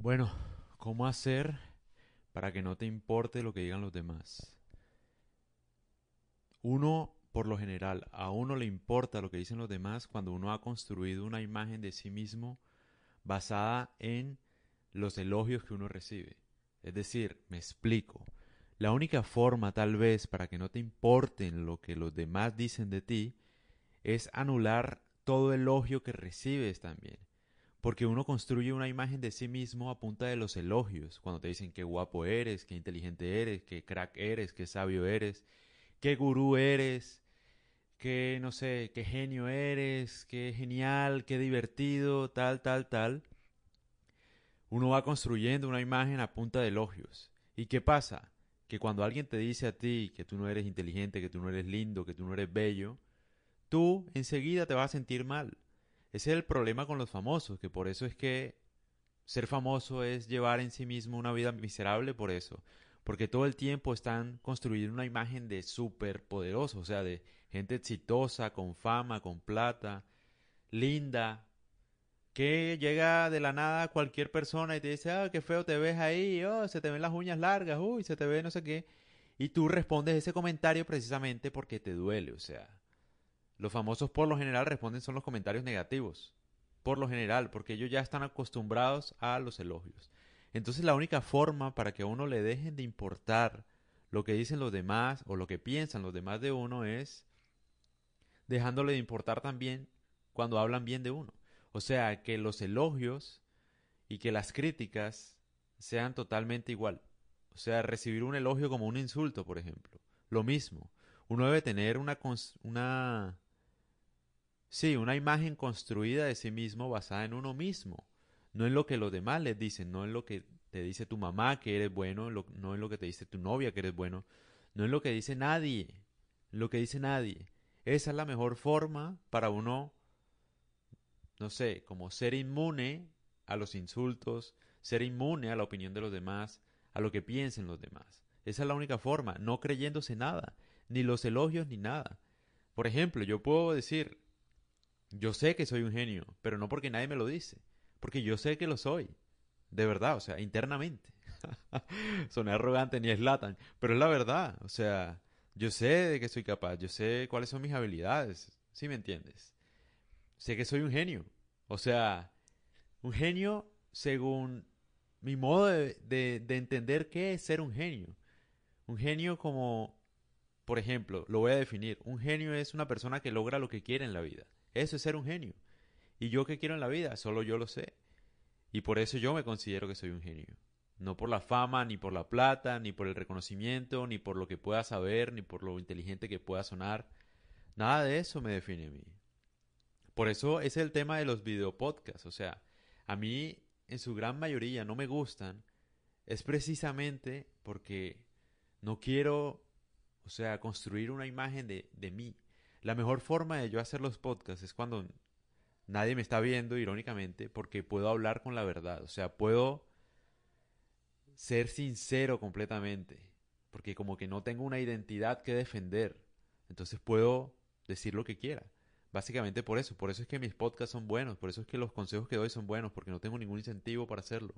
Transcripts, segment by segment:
Bueno, ¿cómo hacer para que no te importe lo que digan los demás? Uno, por lo general, a uno le importa lo que dicen los demás cuando uno ha construido una imagen de sí mismo basada en los elogios que uno recibe. Es decir, me explico. La única forma tal vez para que no te importen lo que los demás dicen de ti es anular todo elogio que recibes también. Porque uno construye una imagen de sí mismo a punta de los elogios, cuando te dicen qué guapo eres, qué inteligente eres, qué crack eres, qué sabio eres, qué gurú eres, qué no sé, qué genio eres, qué genial, qué divertido, tal, tal, tal. Uno va construyendo una imagen a punta de elogios. ¿Y qué pasa? Que cuando alguien te dice a ti que tú no eres inteligente, que tú no eres lindo, que tú no eres bello, tú enseguida te vas a sentir mal ese es el problema con los famosos, que por eso es que ser famoso es llevar en sí mismo una vida miserable por eso. Porque todo el tiempo están construyendo una imagen de súper poderoso, o sea, de gente exitosa, con fama, con plata, linda, que llega de la nada cualquier persona y te dice, ah, qué feo te ves ahí, oh, se te ven las uñas largas, uy, se te ve no sé qué. Y tú respondes ese comentario precisamente porque te duele, o sea, los famosos por lo general responden son los comentarios negativos. Por lo general, porque ellos ya están acostumbrados a los elogios. Entonces la única forma para que a uno le dejen de importar lo que dicen los demás o lo que piensan los demás de uno es dejándole de importar también cuando hablan bien de uno. O sea, que los elogios y que las críticas sean totalmente igual. O sea, recibir un elogio como un insulto, por ejemplo. Lo mismo. Uno debe tener una, una Sí, una imagen construida de sí mismo basada en uno mismo, no en lo que los demás les dicen, no en lo que te dice tu mamá que eres bueno, no en lo que te dice tu novia que eres bueno, no en lo que dice nadie, lo que dice nadie. Esa es la mejor forma para uno, no sé, como ser inmune a los insultos, ser inmune a la opinión de los demás, a lo que piensen los demás. Esa es la única forma, no creyéndose nada, ni los elogios ni nada. Por ejemplo, yo puedo decir, yo sé que soy un genio, pero no porque nadie me lo dice, porque yo sé que lo soy. De verdad, o sea, internamente. Soné arrogante ni eslatan, pero es la verdad, o sea, yo sé de qué soy capaz, yo sé cuáles son mis habilidades, ¿sí me entiendes? Sé que soy un genio, o sea, un genio según mi modo de, de, de entender qué es ser un genio. Un genio como, por ejemplo, lo voy a definir, un genio es una persona que logra lo que quiere en la vida. Eso es ser un genio. ¿Y yo qué quiero en la vida? Solo yo lo sé. Y por eso yo me considero que soy un genio. No por la fama, ni por la plata, ni por el reconocimiento, ni por lo que pueda saber, ni por lo inteligente que pueda sonar. Nada de eso me define a mí. Por eso es el tema de los videopodcasts. O sea, a mí en su gran mayoría no me gustan. Es precisamente porque no quiero, o sea, construir una imagen de, de mí. La mejor forma de yo hacer los podcasts es cuando nadie me está viendo, irónicamente, porque puedo hablar con la verdad. O sea, puedo ser sincero completamente. Porque como que no tengo una identidad que defender. Entonces puedo decir lo que quiera. Básicamente por eso. Por eso es que mis podcasts son buenos. Por eso es que los consejos que doy son buenos. Porque no tengo ningún incentivo para hacerlo.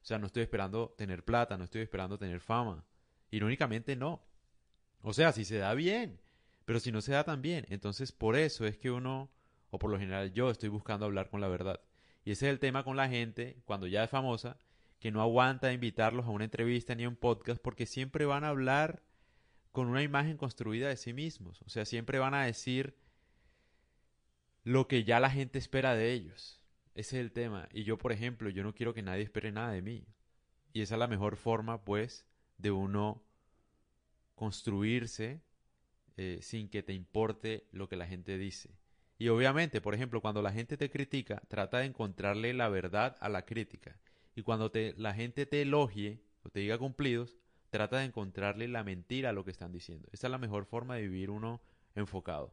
O sea, no estoy esperando tener plata. No estoy esperando tener fama. Irónicamente no. O sea, si se da bien. Pero si no se da tan bien, entonces por eso es que uno, o por lo general yo, estoy buscando hablar con la verdad. Y ese es el tema con la gente, cuando ya es famosa, que no aguanta invitarlos a una entrevista ni a un podcast porque siempre van a hablar con una imagen construida de sí mismos. O sea, siempre van a decir lo que ya la gente espera de ellos. Ese es el tema. Y yo, por ejemplo, yo no quiero que nadie espere nada de mí. Y esa es la mejor forma, pues, de uno construirse eh, sin que te importe lo que la gente dice. Y obviamente, por ejemplo, cuando la gente te critica, trata de encontrarle la verdad a la crítica. Y cuando te, la gente te elogie o te diga cumplidos, trata de encontrarle la mentira a lo que están diciendo. Esa es la mejor forma de vivir uno enfocado.